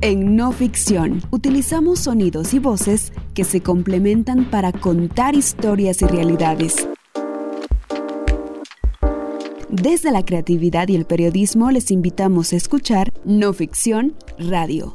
En no ficción, utilizamos sonidos y voces que se complementan para contar historias y realidades. Desde la creatividad y el periodismo les invitamos a escuchar No Ficción Radio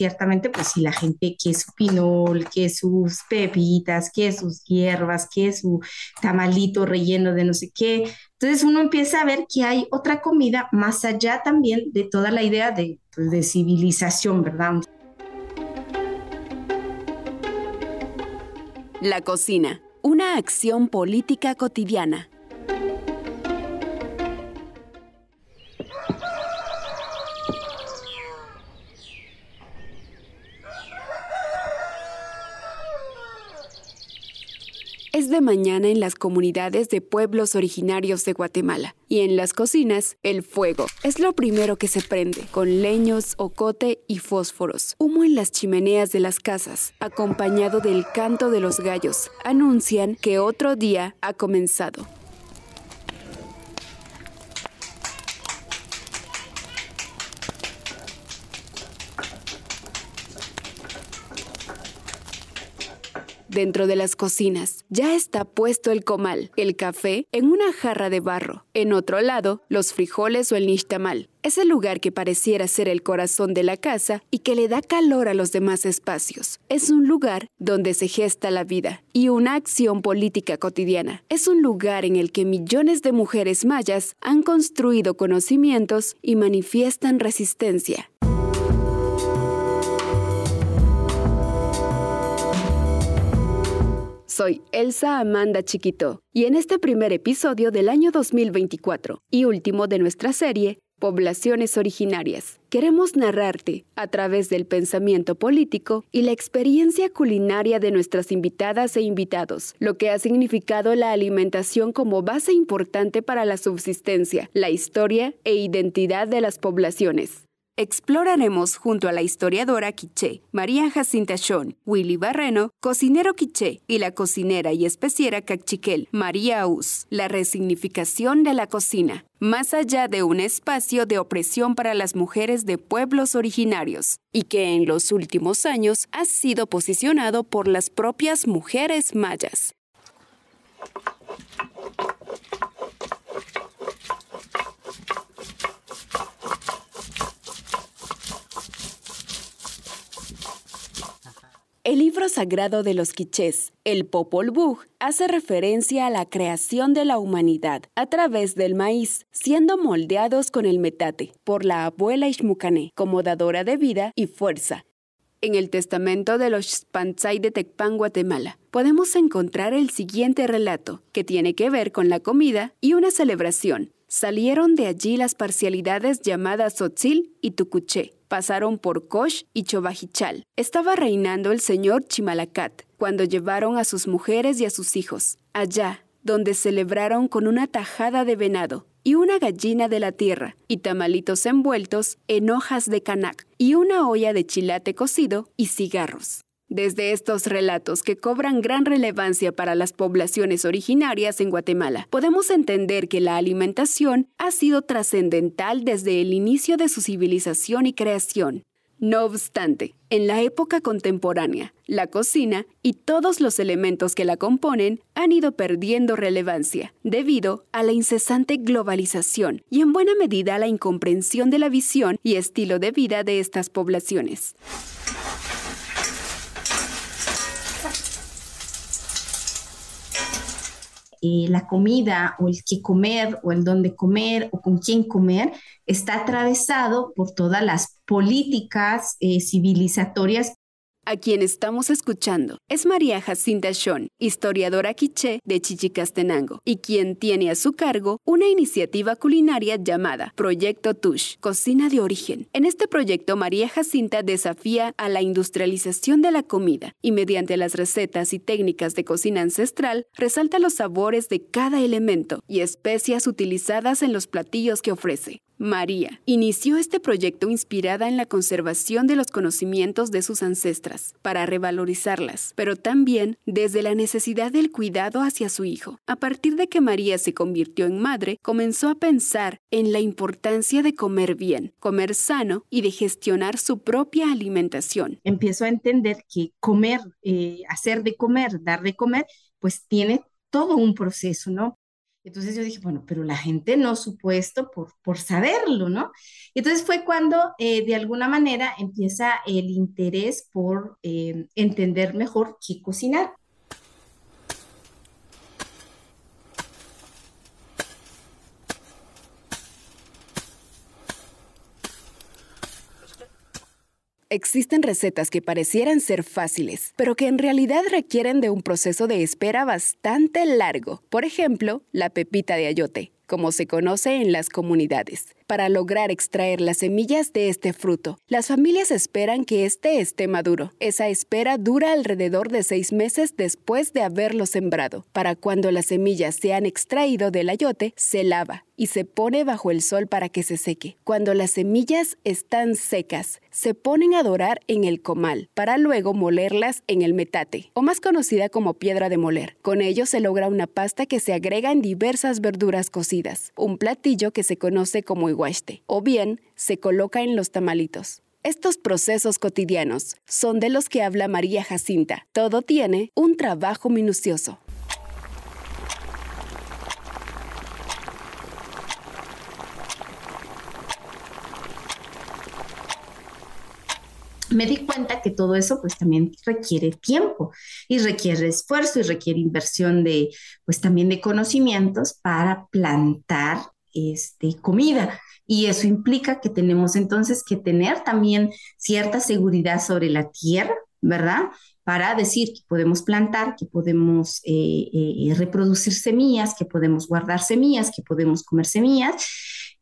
ciertamente, pues si la gente quiere su pinol, quiere sus pepitas, quiere sus hierbas, quiere su tamalito relleno de no sé qué. Entonces uno empieza a ver que hay otra comida más allá también de toda la idea de, pues, de civilización, ¿verdad? La cocina, una acción política cotidiana. De mañana en las comunidades de pueblos originarios de Guatemala. Y en las cocinas, el fuego es lo primero que se prende, con leños, ocote y fósforos. Humo en las chimeneas de las casas, acompañado del canto de los gallos, anuncian que otro día ha comenzado. Dentro de las cocinas ya está puesto el comal, el café en una jarra de barro. En otro lado, los frijoles o el nixtamal. Es el lugar que pareciera ser el corazón de la casa y que le da calor a los demás espacios. Es un lugar donde se gesta la vida y una acción política cotidiana. Es un lugar en el que millones de mujeres mayas han construido conocimientos y manifiestan resistencia. Soy Elsa Amanda Chiquito y en este primer episodio del año 2024 y último de nuestra serie, Poblaciones Originarias, queremos narrarte, a través del pensamiento político y la experiencia culinaria de nuestras invitadas e invitados, lo que ha significado la alimentación como base importante para la subsistencia, la historia e identidad de las poblaciones exploraremos junto a la historiadora quiché María Jacinta Shon, Willy Barreno, cocinero quiché, y la cocinera y especiera cachiquel María Us, la resignificación de la cocina, más allá de un espacio de opresión para las mujeres de pueblos originarios, y que en los últimos años ha sido posicionado por las propias mujeres mayas. El libro sagrado de los quichés, el Popol Vuh, hace referencia a la creación de la humanidad a través del maíz, siendo moldeados con el metate por la abuela Ishmucané como dadora de vida y fuerza. En el testamento de los Spanzai de Tecpan, Guatemala, podemos encontrar el siguiente relato, que tiene que ver con la comida y una celebración. Salieron de allí las parcialidades llamadas Tzotzil y Tucuché, pasaron por Kosh y Chobajichal. Estaba reinando el señor Chimalacat cuando llevaron a sus mujeres y a sus hijos, allá donde celebraron con una tajada de venado y una gallina de la tierra, y tamalitos envueltos en hojas de canac, y una olla de chilate cocido y cigarros. Desde estos relatos que cobran gran relevancia para las poblaciones originarias en Guatemala, podemos entender que la alimentación ha sido trascendental desde el inicio de su civilización y creación. No obstante, en la época contemporánea, la cocina y todos los elementos que la componen han ido perdiendo relevancia debido a la incesante globalización y en buena medida a la incomprensión de la visión y estilo de vida de estas poblaciones. Eh, la comida o el qué comer o el dónde comer o con quién comer está atravesado por todas las políticas eh, civilizatorias a quien estamos escuchando es María Jacinta Shon, historiadora quiché de Chichicastenango, y quien tiene a su cargo una iniciativa culinaria llamada Proyecto Tush, Cocina de Origen. En este proyecto, María Jacinta desafía a la industrialización de la comida y mediante las recetas y técnicas de cocina ancestral resalta los sabores de cada elemento y especias utilizadas en los platillos que ofrece. María inició este proyecto inspirada en la conservación de los conocimientos de sus ancestras, para revalorizarlas, pero también desde la necesidad del cuidado hacia su hijo. A partir de que María se convirtió en madre, comenzó a pensar en la importancia de comer bien, comer sano y de gestionar su propia alimentación. Empiezo a entender que comer, eh, hacer de comer, dar de comer, pues tiene todo un proceso, ¿no? Entonces yo dije, bueno, pero la gente no supuesto por, por saberlo, ¿no? Entonces fue cuando eh, de alguna manera empieza el interés por eh, entender mejor qué cocinar. Existen recetas que parecieran ser fáciles, pero que en realidad requieren de un proceso de espera bastante largo. Por ejemplo, la pepita de ayote, como se conoce en las comunidades para lograr extraer las semillas de este fruto. Las familias esperan que éste esté maduro. Esa espera dura alrededor de seis meses después de haberlo sembrado. Para cuando las semillas se han extraído del ayote, se lava y se pone bajo el sol para que se seque. Cuando las semillas están secas, se ponen a dorar en el comal para luego molerlas en el metate, o más conocida como piedra de moler. Con ello se logra una pasta que se agrega en diversas verduras cocidas, un platillo que se conoce como o bien se coloca en los tamalitos. Estos procesos cotidianos son de los que habla María Jacinta. Todo tiene un trabajo minucioso. Me di cuenta que todo eso pues también requiere tiempo y requiere esfuerzo y requiere inversión de pues también de conocimientos para plantar este comida y eso implica que tenemos entonces que tener también cierta seguridad sobre la tierra, ¿verdad? Para decir que podemos plantar, que podemos eh, eh, reproducir semillas, que podemos guardar semillas, que podemos comer semillas.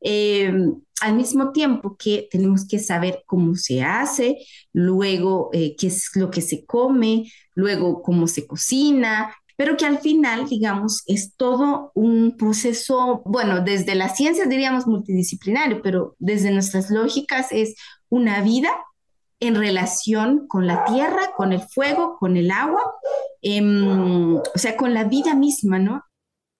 Eh, al mismo tiempo que tenemos que saber cómo se hace, luego qué es lo que se come, luego cómo se cocina, pero que al final, digamos, es todo un proceso, bueno, desde las ciencias diríamos multidisciplinario, pero desde nuestras lógicas es una vida en relación con la tierra, con el fuego, con el agua, em, o sea, con la vida misma, ¿no?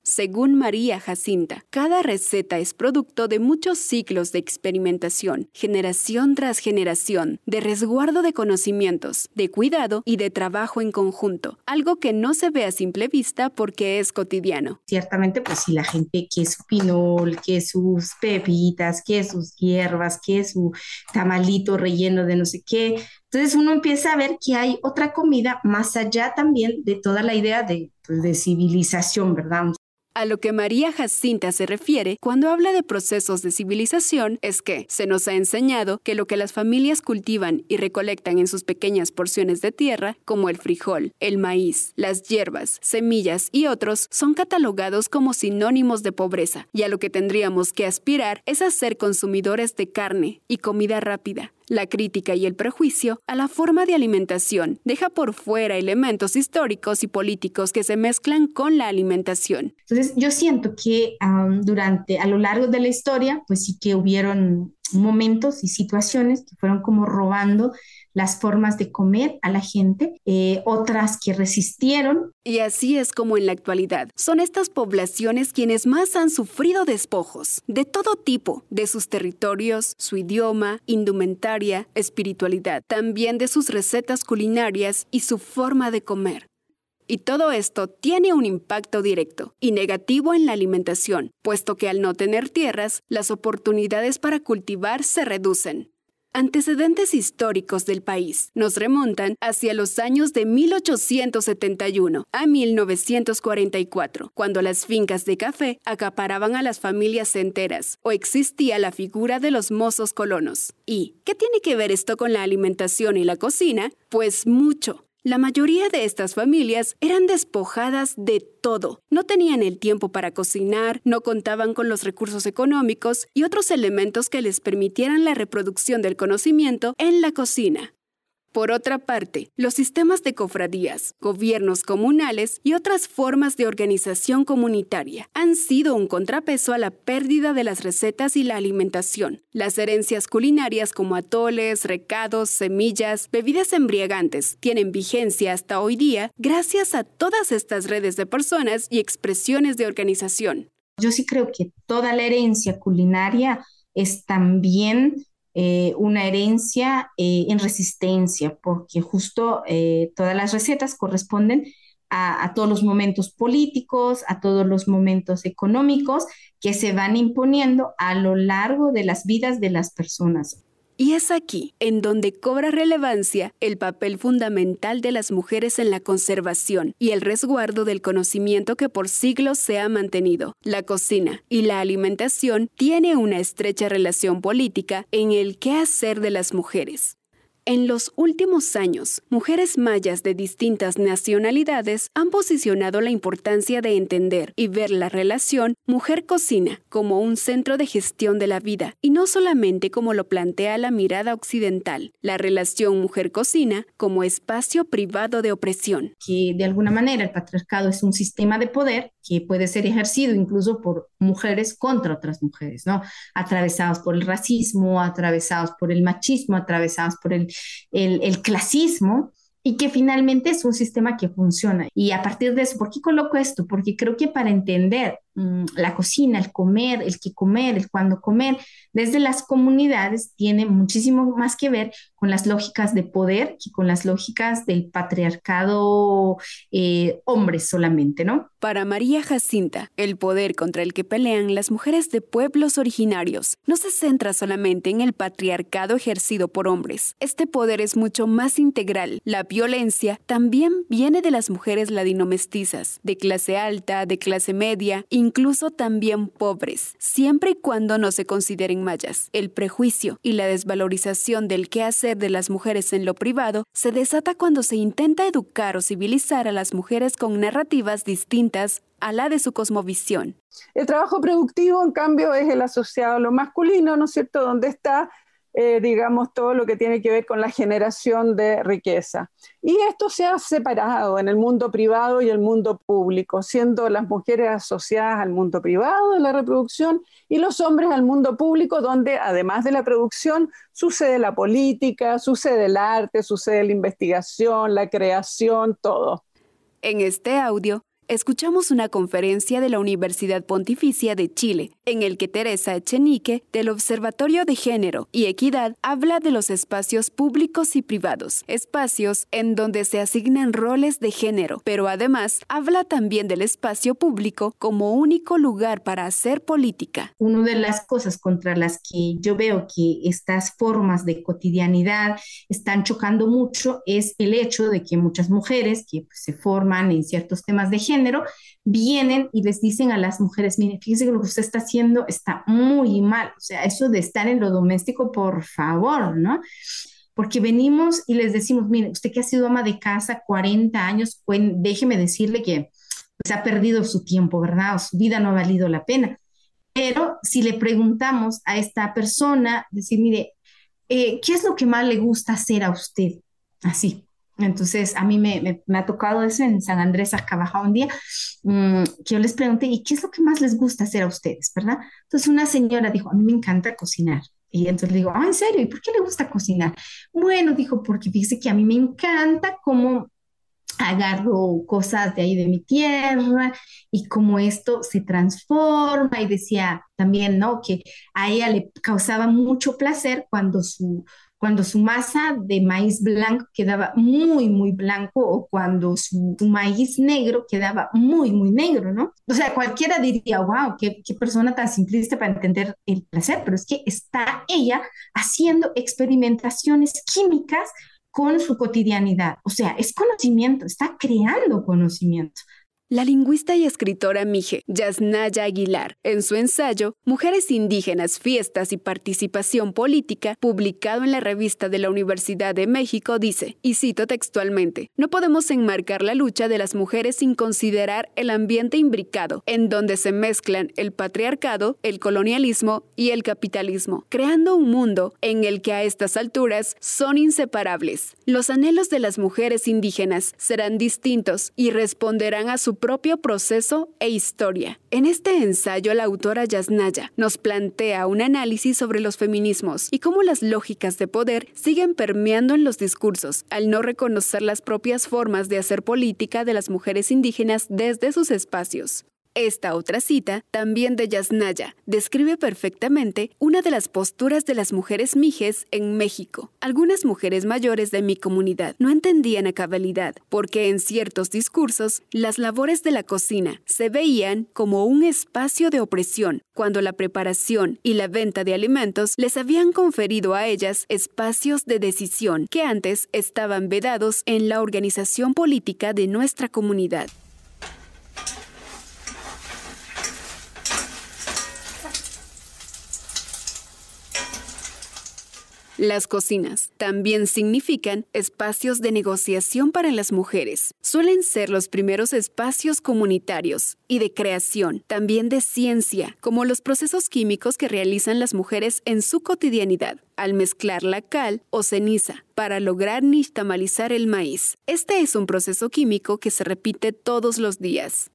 Según María Jacinta, cada receta es producto de muchos ciclos de experimentación, generación tras generación, de resguardo de conocimientos, de cuidado y de trabajo en conjunto, algo que no se ve a simple vista porque es cotidiano. Ciertamente, pues si la gente que su pinol, que sus pepitas, que sus hierbas, que su tamalito relleno de no sé qué, entonces uno empieza a ver que hay otra comida más allá también de toda la idea de, pues, de civilización, ¿verdad? A lo que María Jacinta se refiere cuando habla de procesos de civilización es que se nos ha enseñado que lo que las familias cultivan y recolectan en sus pequeñas porciones de tierra, como el frijol, el maíz, las hierbas, semillas y otros, son catalogados como sinónimos de pobreza, y a lo que tendríamos que aspirar es a ser consumidores de carne y comida rápida, la crítica y el prejuicio a la forma de alimentación deja por fuera elementos históricos y políticos que se mezclan con la alimentación. Entonces, yo siento que durante, a lo largo de la historia, pues sí que hubieron momentos y situaciones que fueron como robando las formas de comer a la gente, eh, otras que resistieron. Y así es como en la actualidad son estas poblaciones quienes más han sufrido despojos, de todo tipo, de sus territorios, su idioma, indumentaria, espiritualidad, también de sus recetas culinarias y su forma de comer. Y todo esto tiene un impacto directo y negativo en la alimentación, puesto que al no tener tierras, las oportunidades para cultivar se reducen. Antecedentes históricos del país nos remontan hacia los años de 1871 a 1944, cuando las fincas de café acaparaban a las familias enteras o existía la figura de los mozos colonos. ¿Y qué tiene que ver esto con la alimentación y la cocina? Pues mucho. La mayoría de estas familias eran despojadas de todo. No tenían el tiempo para cocinar, no contaban con los recursos económicos y otros elementos que les permitieran la reproducción del conocimiento en la cocina. Por otra parte, los sistemas de cofradías, gobiernos comunales y otras formas de organización comunitaria han sido un contrapeso a la pérdida de las recetas y la alimentación. Las herencias culinarias como atoles, recados, semillas, bebidas embriagantes tienen vigencia hasta hoy día gracias a todas estas redes de personas y expresiones de organización. Yo sí creo que toda la herencia culinaria es también eh, una herencia eh, en resistencia, porque justo eh, todas las recetas corresponden a, a, todos los momentos políticos, a todos los momentos económicos que se van imponiendo a lo largo de las vidas de las personas. Y es aquí en donde cobra relevancia el papel fundamental de las mujeres en la conservación y el resguardo del conocimiento que por siglos se ha mantenido. La cocina y la alimentación tiene una estrecha relación política en el qué hacer de las mujeres. En los últimos años, mujeres mayas de distintas nacionalidades han posicionado la importancia de entender y ver la relación mujer-cocina como un centro de gestión de la vida y no solamente como lo plantea la mirada occidental, la relación mujer-cocina como espacio privado de opresión. Que de alguna manera el patriarcado es un sistema de poder que puede ser ejercido incluso por mujeres contra otras mujeres, ¿no? Atravesados por el racismo, atravesados por el machismo, atravesados por el, el, el clasismo, y que finalmente es un sistema que funciona. Y a partir de eso, ¿por qué coloco esto? Porque creo que para entender la cocina, el comer, el qué comer, el cuándo comer, desde las comunidades tiene muchísimo más que ver con las lógicas de poder que con las lógicas del patriarcado eh, hombres solamente, ¿no? Para María Jacinta, el poder contra el que pelean las mujeres de pueblos originarios no se centra solamente en el patriarcado ejercido por hombres. Este poder es mucho más integral. La violencia también viene de las mujeres ladino-mestizas, de clase alta, de clase media, incluso también pobres, siempre y cuando no se consideren mayas. El prejuicio y la desvalorización del qué hacer de las mujeres en lo privado se desata cuando se intenta educar o civilizar a las mujeres con narrativas distintas a la de su cosmovisión. El trabajo productivo, en cambio, es el asociado a lo masculino, ¿no es cierto?, donde está eh, digamos, todo lo que tiene que ver con la generación de riqueza. Y esto se ha separado en el mundo privado y el mundo público, siendo las mujeres asociadas al mundo privado de la reproducción y los hombres al mundo público, donde además de la producción sucede la política, sucede el arte, sucede la investigación, la creación, todo. En este audio escuchamos una conferencia de la Universidad Pontificia de Chile, en el que Teresa Echenique, del Observatorio de Género y Equidad, habla de los espacios públicos y privados, espacios en donde se asignan roles de género, pero además habla también del espacio público como único lugar para hacer política. Una de las cosas contra las que yo veo que estas formas de cotidianidad están chocando mucho es el hecho de que muchas mujeres que pues, se forman en ciertos temas de género, género, vienen y les dicen a las mujeres, mire, fíjese que lo que usted está haciendo está muy mal, o sea, eso de estar en lo doméstico, por favor, ¿no? Porque venimos y les decimos, mire, usted que ha sido ama de casa 40 años, déjeme decirle que pues, ha perdido su tiempo, ¿verdad? su vida no ha valido la pena. Pero si le preguntamos a esta persona, decir, mire, eh, ¿qué es lo que más le gusta hacer a usted? Así, entonces, a mí me, ha tocado eso en San Andrés Arcabaja un día, mm, que yo les pregunté, ¿y qué es lo que más les gusta hacer a ustedes, verdad? Entonces, una señora dijo, a mí me encanta cocinar. Y entonces le digo, ah, ¿en serio? ¿Y por qué le gusta cocinar? Bueno, dijo, porque fíjese que a mí me encanta cómo agarro cosas de ahí de mi tierra y cómo esto se transforma. Y decía también, ¿no? Que a ella le causaba mucho placer cuando su cuando su masa de maíz blanco quedaba muy, muy blanco o cuando su, maíz negro quedaba muy, muy negro, ¿no? O sea, cualquiera diría, wow, qué, qué persona tan simplista para entender el placer, pero es que está ella haciendo experimentaciones químicas con su cotidianidad. O sea, es conocimiento, está creando conocimiento. La lingüista y escritora mije Yasnaya Aguilar, en su ensayo Mujeres indígenas, fiestas y participación política, publicado en la revista de la Universidad de México, dice, y cito textualmente, no podemos enmarcar la lucha de las mujeres sin considerar el ambiente imbricado, en donde se mezclan el patriarcado, el colonialismo y el capitalismo, creando un mundo en el que a estas alturas son inseparables. Los anhelos de las mujeres indígenas serán distintos y responderán a su propio proceso e historia. En este ensayo, la autora Yasnaya nos plantea un análisis sobre los feminismos y cómo las lógicas de poder siguen permeando en los discursos al no reconocer las propias formas de hacer política de las mujeres indígenas desde sus espacios. Esta otra cita, también de Yasnaya, describe perfectamente una de las posturas de las mujeres mijes en México. Algunas mujeres mayores de mi comunidad no entendían a cabalidad, porque en ciertos discursos las labores de la cocina se veían como un espacio de opresión, cuando la preparación y la venta de alimentos les habían conferido a ellas espacios de decisión que antes estaban vedados en la organización política de nuestra comunidad. Las cocinas también significan espacios de negociación para las mujeres. Suelen ser los primeros espacios comunitarios y de creación, también de ciencia, como los procesos químicos que realizan las mujeres en su cotidianidad al mezclar la cal o ceniza para lograr nixtamalizar el maíz. Este es un proceso químico que se repite todos los días.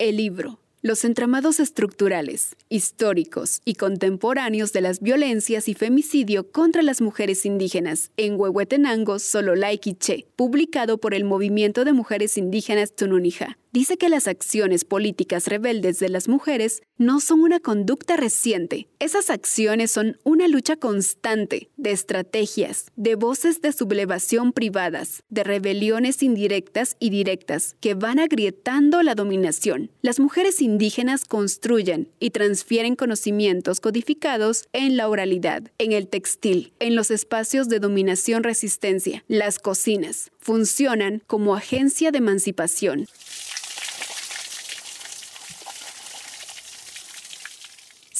El libro los entramados estructurales, históricos y contemporáneos de las violencias y femicidio contra las mujeres indígenas en Huehuetenango, Sololá Quiché, publicado por el Movimiento de Mujeres Indígenas Tununija dice que las acciones políticas rebeldes de las mujeres no son una conducta reciente. Esas acciones son una lucha constante de estrategias, de voces de sublevación privadas, de rebeliones indirectas y directas que van agrietando la dominación. Las mujeres indígenas construyen y transfieren conocimientos codificados en la oralidad, en el textil, en los espacios de dominación-resistencia, las cocinas. Funcionan como agencia de emancipación.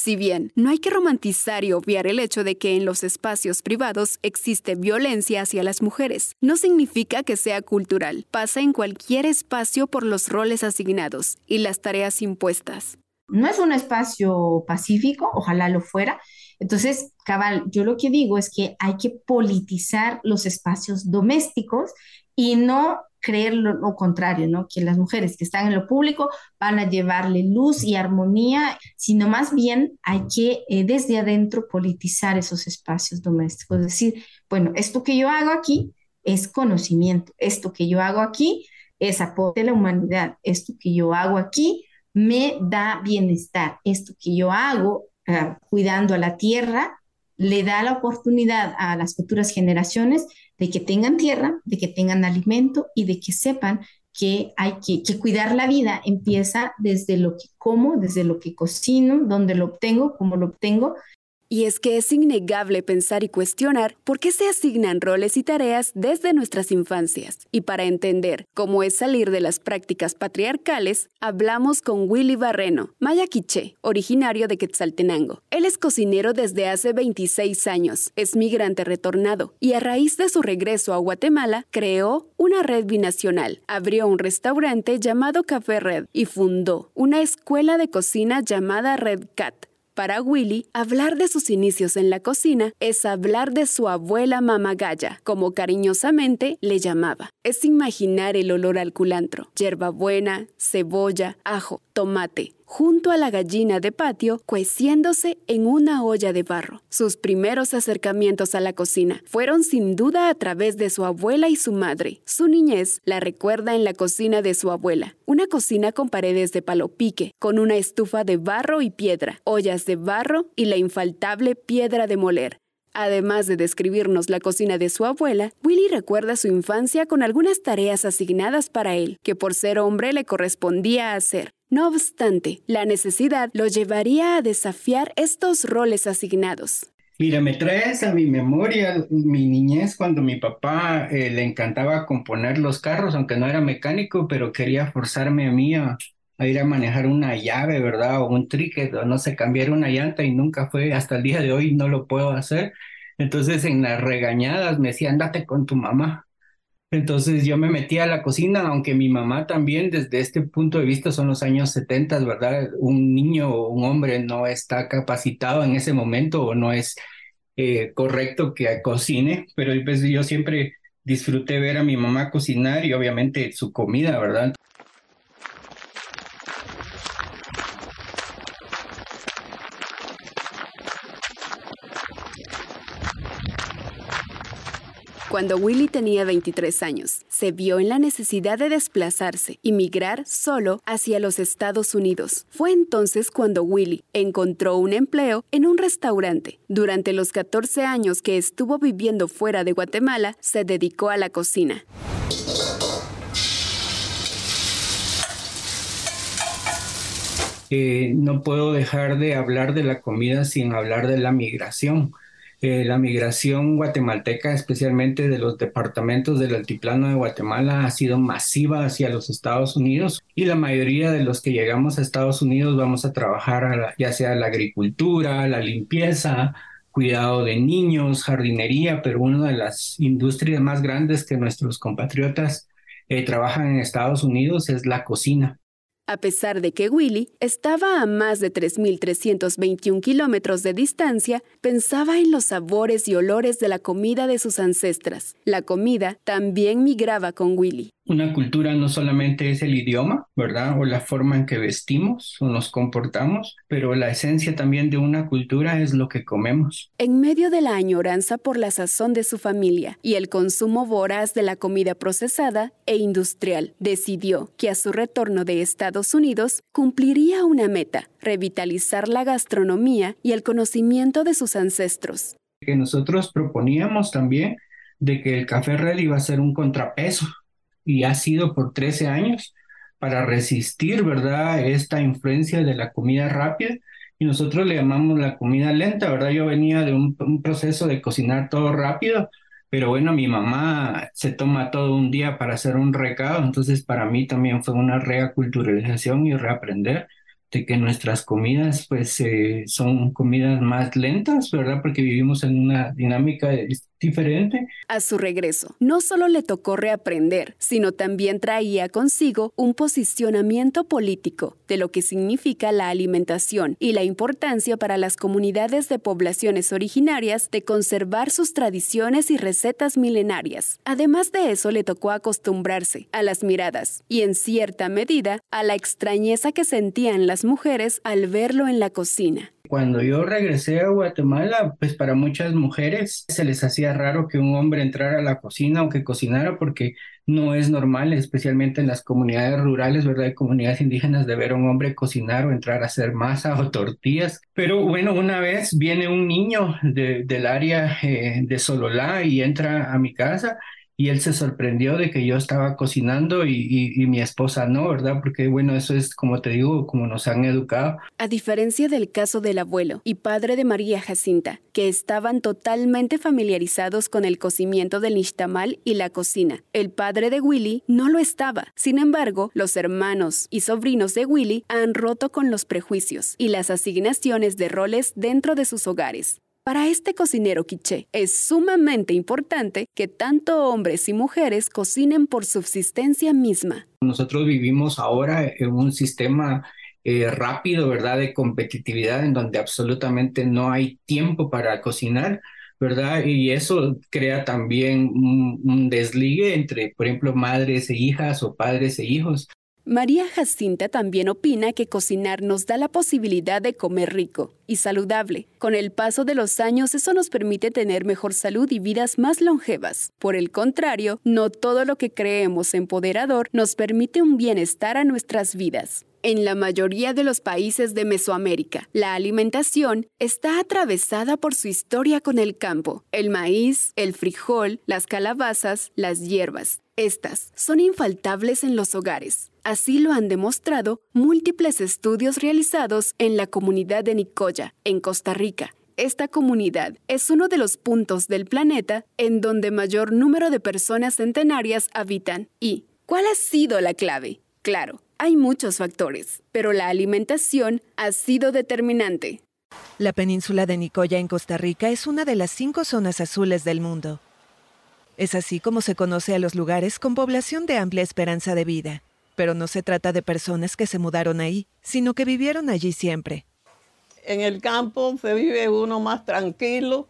Si bien no hay que romantizar y obviar el hecho de que en los espacios privados existe violencia hacia las mujeres, no significa que sea cultural. Pasa en cualquier espacio por los roles asignados y las tareas impuestas. No es un espacio pacífico, ojalá lo fuera. Entonces, cabal, yo lo que digo es que hay que politizar los espacios domésticos y no creer lo, contrario, ¿no? Que las mujeres que están en lo público van a llevarle luz y armonía, sino más bien hay que eh, desde adentro politizar esos espacios domésticos. Es decir, bueno, esto que yo hago aquí es conocimiento, esto que yo hago aquí es aporte a la humanidad, esto que yo hago aquí me da bienestar, esto que yo hago ah, cuidando a la tierra le da la oportunidad a las futuras generaciones de que tengan tierra, de que tengan alimento y de que sepan que hay que, cuidar la vida. Empieza desde lo que como, desde lo que cocino, dónde lo obtengo, cómo lo obtengo, y es que es innegable pensar y cuestionar por qué se asignan roles y tareas desde nuestras infancias. Y para entender cómo es salir de las prácticas patriarcales, hablamos con Willy Barreno, maya quiché, originario de Quetzaltenango. Él es cocinero desde hace 26 años, es migrante retornado y a raíz de su regreso a Guatemala creó una red binacional, abrió un restaurante llamado Café Red y fundó una escuela de cocina llamada Red Cat para Willy, hablar de sus inicios en la cocina es hablar de su abuela mamagaya, como cariñosamente le llamaba. Es imaginar el olor al culantro, hierbabuena, cebolla, ajo, tomate, junto a la gallina de patio, cueciéndose en una olla de barro. Sus primeros acercamientos a la cocina fueron sin duda a través de su abuela y su madre. Su niñez la recuerda en la cocina de su abuela, una cocina con paredes de palo pique, con una estufa de barro y piedra, ollas de barro y la infaltable piedra de moler. Además de describirnos la cocina de su abuela, Willy recuerda su infancia con algunas tareas asignadas para él, que por ser hombre le correspondía hacer. No obstante, la necesidad lo llevaría a desafiar estos roles asignados. Mira, me traes a mi memoria mi niñez cuando mi papá eh, le encantaba componer los carros, aunque no era mecánico, pero quería forzarme a mí a, ir a manejar una llave, ¿verdad? O un trique, o no sé, cambiar una llanta y nunca fue, hasta el día de hoy no lo puedo hacer. Entonces en las regañadas me decía, andate con tu mamá. Entonces yo me metí a la cocina, aunque mi mamá también desde este punto de vista son los años 70, ¿verdad? Un niño o un hombre no está capacitado en ese momento o no es eh, correcto que cocine, pero pues, yo siempre disfruté ver a mi mamá cocinar y obviamente su comida, ¿verdad? Cuando Willy tenía 23 años, se vio en la necesidad de desplazarse y migrar solo hacia los Estados Unidos. Fue entonces cuando Willy encontró un empleo en un restaurante. Durante los 14 años que estuvo viviendo fuera de Guatemala, se dedicó a la cocina. Eh, no puedo dejar de hablar de la comida sin hablar de la migración la migración guatemalteca, especialmente de los departamentos del altiplano de Guatemala, ha sido masiva hacia los Estados Unidos y la mayoría de los que llegamos a Estados Unidos vamos a trabajar ya sea la agricultura, la limpieza, cuidado de niños, jardinería, pero una de las industrias más grandes que nuestros compatriotas eh, trabajan en Estados Unidos es la cocina. A pesar de que Willy estaba a más de 3.321 kilómetros de distancia, pensaba en los sabores y olores de la comida de sus ancestras. La comida también migraba con Willy una cultura no solamente es el idioma, ¿verdad? O la forma en que vestimos o nos comportamos, pero la esencia también de una cultura es lo que comemos. En medio de la añoranza por la sazón de su familia y el consumo voraz de la comida procesada e industrial, decidió que a su retorno de Estados Unidos cumpliría una meta, revitalizar la gastronomía y el conocimiento de sus ancestros. Que nosotros proponíamos también de que el café red iba a ser un contrapeso y ha sido por 13 años para resistir, ¿verdad?, esta influencia de la comida rápida y nosotros le llamamos la comida lenta, ¿verdad? Yo venía de un, proceso de cocinar todo rápido, pero bueno, mi mamá se toma todo un día para hacer un recado, entonces para mí también fue una reaculturalización y reaprender de que nuestras comidas pues eh, son comidas más lentas, ¿verdad? Porque vivimos en una dinámica diferente. A su regreso, no solo le tocó reaprender, sino también traía consigo un posicionamiento político de lo que significa la alimentación y la importancia para las comunidades de poblaciones originarias de conservar sus tradiciones y recetas milenarias. Además de eso, le tocó acostumbrarse a las miradas y en cierta medida a la extrañeza que sentían las mujeres al verlo en la cocina. Cuando yo regresé a Guatemala, pues para muchas mujeres se les hacía raro que un hombre entrara a la cocina o que cocinara porque no es normal, especialmente en las comunidades rurales, ¿verdad? Hay comunidades indígenas de ver a un hombre cocinar o entrar a hacer masa o tortillas. Pero bueno, una vez viene un niño del área eh, de Sololá y entra a mi casa y él se sorprendió de que yo estaba cocinando y, mi esposa no, ¿verdad? Porque bueno, eso es como te digo, como nos han educado. A diferencia del caso del abuelo y padre de María Jacinta, que estaban totalmente familiarizados con el cocimiento del nixtamal y la cocina, el padre de Willy no lo estaba. Sin embargo, los hermanos y sobrinos de Willy han roto con los prejuicios y las asignaciones de roles dentro de sus hogares. Para este cocinero quiché es sumamente importante que tanto hombres y mujeres cocinen por subsistencia misma. Nosotros vivimos ahora en un sistema eh, rápido, ¿verdad? De competitividad en donde absolutamente no hay tiempo para cocinar. ¿verdad? Y eso crea también un, un, desligue entre, por ejemplo, madres e hijas o padres e hijos. María Jacinta también opina que cocinar nos da la posibilidad de comer rico y saludable. Con el paso de los años eso nos permite tener mejor salud y vidas más longevas. Por el contrario, no todo lo que creemos empoderador nos permite un bienestar a nuestras vidas. En la mayoría de los países de Mesoamérica, la alimentación está atravesada por su historia con el campo, el maíz, el frijol, las calabazas, las hierbas. Estas son infaltables en los hogares. Así lo han demostrado múltiples estudios realizados en la comunidad de Nicoya, en Costa Rica, esta comunidad es uno de los puntos del planeta en donde mayor número de personas centenarias habitan. ¿Y cuál ha sido la clave? Claro, hay muchos factores, pero la alimentación ha sido determinante. La península de Nicoya en Costa Rica es una de las cinco zonas azules del mundo. Es así como se conoce a los lugares con población de amplia esperanza de vida. Pero no se trata de personas que se mudaron ahí, sino que vivieron allí siempre. En el campo se vive uno más tranquilo.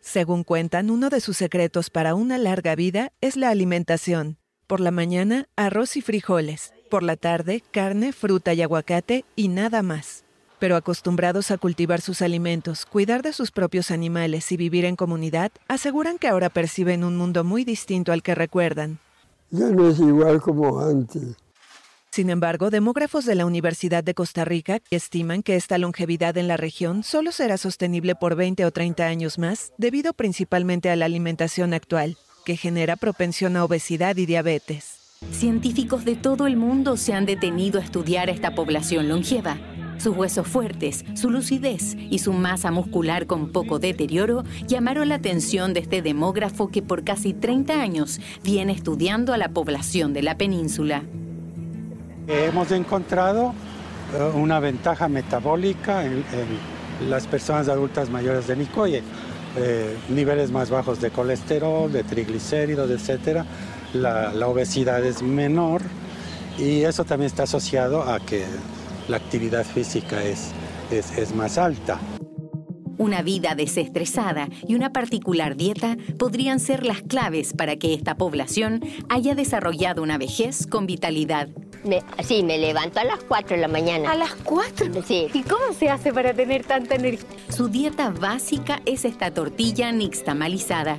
Según cuentan, uno de sus secretos para una larga vida es la alimentación. Por la mañana, arroz y frijoles. Por la tarde, carne, fruta y aguacate y nada más. Pero acostumbrados a cultivar sus alimentos, cuidar de sus propios animales y vivir en comunidad, aseguran que ahora perciben un mundo muy distinto al que recuerdan. Ya no es igual como antes. Sin embargo, demógrafos de la Universidad de Costa Rica estiman que esta longevidad en la región solo será sostenible por 20 o 30 años más, debido principalmente a la alimentación actual, que genera propensión a obesidad y diabetes. Científicos de todo el mundo se han detenido a estudiar a esta población longeva. Sus huesos fuertes, su lucidez y su masa muscular con poco deterioro llamaron la atención de este demógrafo que por casi 30 años viene estudiando a la población de la península. Hemos encontrado eh, una ventaja metabólica en, las personas adultas mayores de Nicoye. Eh, niveles más bajos de colesterol, de triglicéridos, etcétera la, obesidad es menor y eso también está asociado a que la actividad física es, es, más alta. Una vida desestresada y una particular dieta podrían ser las claves para que esta población haya desarrollado una vejez con vitalidad. sí, me levanto a las 4 de la mañana. ¿A las 4? Sí. ¿Y cómo se hace para tener tanta energía? Su dieta básica es esta tortilla nixtamalizada.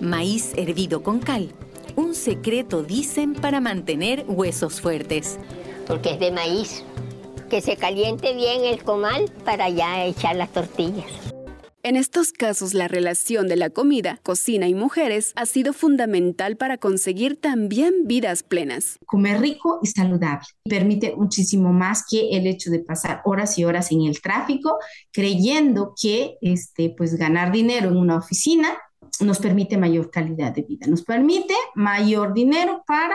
Maíz hervido con cal, un secreto, dicen, para mantener huesos fuertes. Porque es de maíz. Que se caliente bien el comal para ya echar las tortillas. En estos casos, la relación de la comida, cocina y mujeres ha sido fundamental para conseguir también vidas plenas. Comer rico y saludable permite muchísimo más que el hecho de pasar horas y horas en el tráfico, creyendo que este, pues, ganar dinero en una oficina nos permite mayor calidad de vida, nos permite mayor dinero para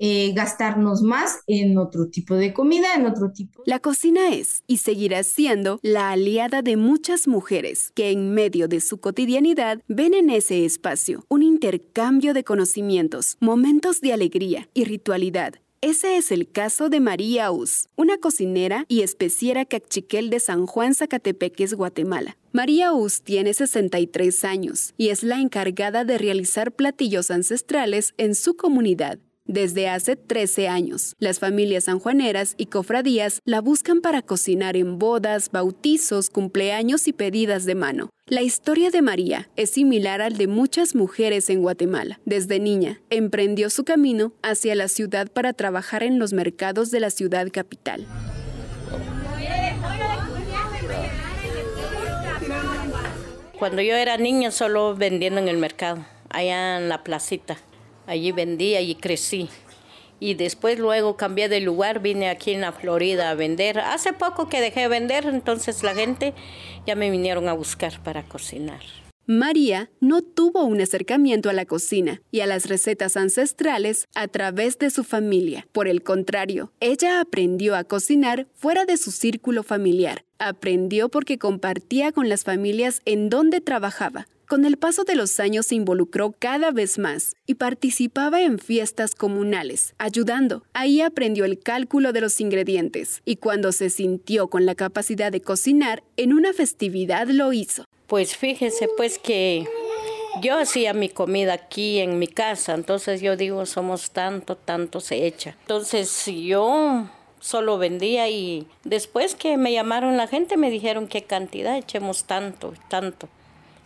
eh, gastarnos más en otro tipo de comida, en otro tipo. La cocina es y seguirá siendo la aliada de muchas mujeres que en medio de su cotidianidad ven en ese espacio un intercambio de conocimientos, momentos de alegría y ritualidad ese es el caso de María Us, una cocinera y especiera cachiquel de San Juan Zacatepeques, Guatemala. María Us tiene 63 años y es la encargada de realizar platillos ancestrales en su comunidad. Desde hace 13 años, las familias sanjuaneras y cofradías la buscan para cocinar en bodas, bautizos, cumpleaños y pedidas de mano. La historia de María es similar al de muchas mujeres en Guatemala. Desde niña, emprendió su camino hacia la ciudad para trabajar en los mercados de la ciudad capital. Cuando yo era niña solo vendiendo en el mercado, allá en la placita. Allí vendía y crecí. Y después luego cambié de lugar, vine aquí en la Florida a vender. Hace poco que dejé de vender, entonces la gente ya me vinieron a buscar para cocinar. María no tuvo un acercamiento a la cocina y a las recetas ancestrales a través de su familia. Por el contrario, ella aprendió a cocinar fuera de su círculo familiar. Aprendió porque compartía con las familias en donde trabajaba. Con el paso de los años se involucró cada vez más y participaba en fiestas comunales, ayudando. Ahí aprendió el cálculo de los ingredientes y cuando se sintió con la capacidad de cocinar, en una festividad lo hizo. Pues fíjese pues que yo hacía mi comida aquí en mi casa, entonces yo digo, somos tanto, tanto se echa. Entonces yo solo vendía y después que me llamaron la gente me dijeron qué cantidad, echemos tanto, tanto.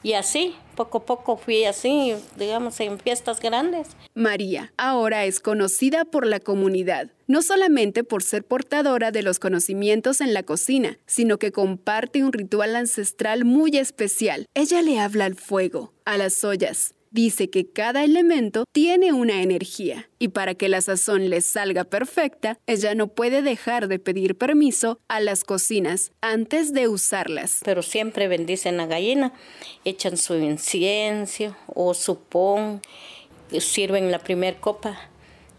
Y así, poco a poco fui así, digamos, en fiestas grandes. María ahora es conocida por la comunidad, no solamente por ser portadora de los conocimientos en la cocina, sino que comparte un ritual ancestral muy especial. Ella le habla al fuego, a las ollas dice que cada elemento tiene una energía y para que la sazón les salga perfecta, ella no puede dejar de pedir permiso a las cocinas antes de usarlas. Pero siempre bendicen a gallina, echan su incienso o su pon, sirven la primer copa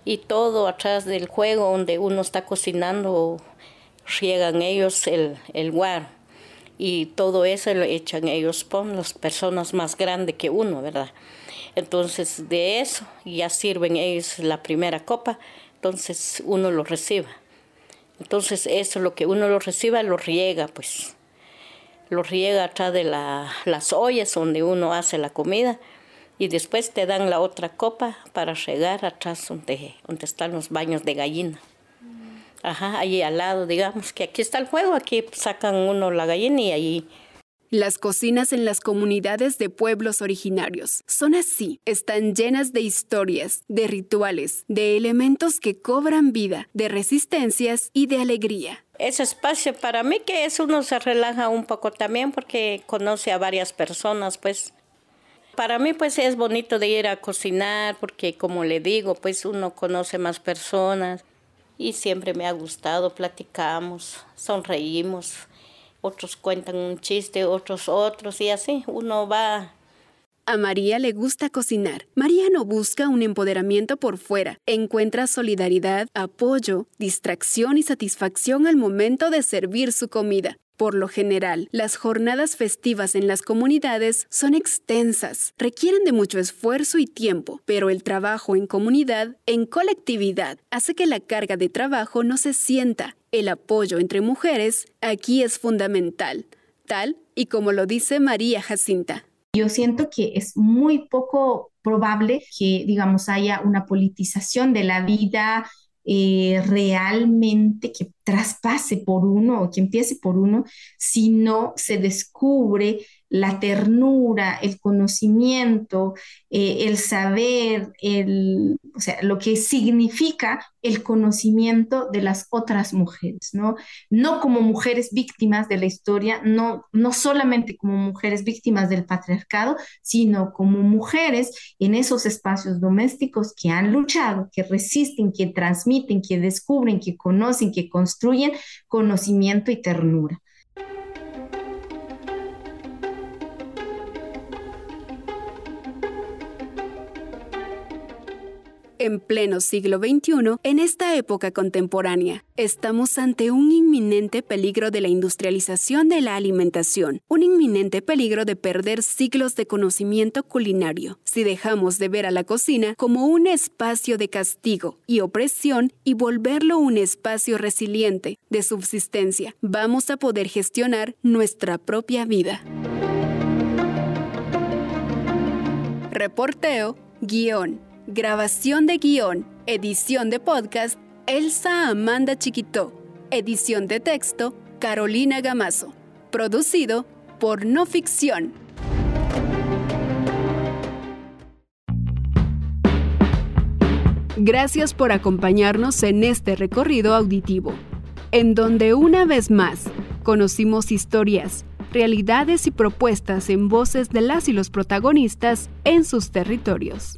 y todo atrás del juego donde uno está cocinando, riegan ellos el, el guar y todo eso lo echan ellos pon las personas más grandes que uno, ¿verdad? Entonces de eso ya sirven ellos la primera copa, entonces uno lo reciba. Entonces eso, lo que uno lo reciba, lo riega, pues. Lo riega atrás de las ollas donde uno hace la comida y después te dan la otra copa para regar atrás donde, donde están los baños de gallina. Ajá, ahí al lado, digamos que aquí está el fuego, aquí sacan uno la gallina y ahí las cocinas en las comunidades de pueblos originarios son así, están llenas de historias, de rituales, de elementos que cobran vida, de resistencias y de alegría. Ese espacio para mí que es uno se relaja un poco también porque conoce a varias personas, pues. Para mí pues es bonito de ir a cocinar porque como le digo, pues uno conoce más personas y siempre me ha gustado, platicamos, sonreímos otros cuentan un chiste, otros otros y así uno va. A María le gusta cocinar. María no busca un empoderamiento por fuera, encuentra solidaridad, apoyo, distracción y satisfacción al momento de servir su comida. Por lo general, las jornadas festivas en las comunidades son extensas, requieren de mucho esfuerzo y tiempo, pero el trabajo en comunidad, en colectividad, hace que la carga de trabajo no se sienta. El apoyo entre mujeres aquí es fundamental, tal y como lo dice María Jacinta. Yo siento que es muy poco probable que, digamos, haya una politización de la vida eh, realmente que traspase por uno o que empiece por uno, si no se descubre la ternura, el conocimiento, eh, el saber, el, o sea, lo que significa el conocimiento de las otras mujeres, ¿no? No como mujeres víctimas de la historia, no, no solamente como mujeres víctimas del patriarcado, sino como mujeres en esos espacios domésticos que han luchado, que resisten, que transmiten, que descubren, que conocen, que construyen conocimiento y ternura. En pleno siglo XXI, en esta época contemporánea, estamos ante un inminente peligro de la industrialización de la alimentación, un inminente peligro de perder siglos de conocimiento culinario, si dejamos de ver a la cocina como un espacio de castigo y opresión y volverlo un espacio resiliente de subsistencia, vamos a poder gestionar nuestra propia vida. Reporteo, guion Grabación de guion, edición de podcast, Elsa Amanda Chiquito. Edición de texto, Carolina Gamazo. Producido por No Ficción. Gracias por acompañarnos en este recorrido auditivo, en donde una vez más conocimos historias, realidades y propuestas en voces de las y los protagonistas en sus territorios.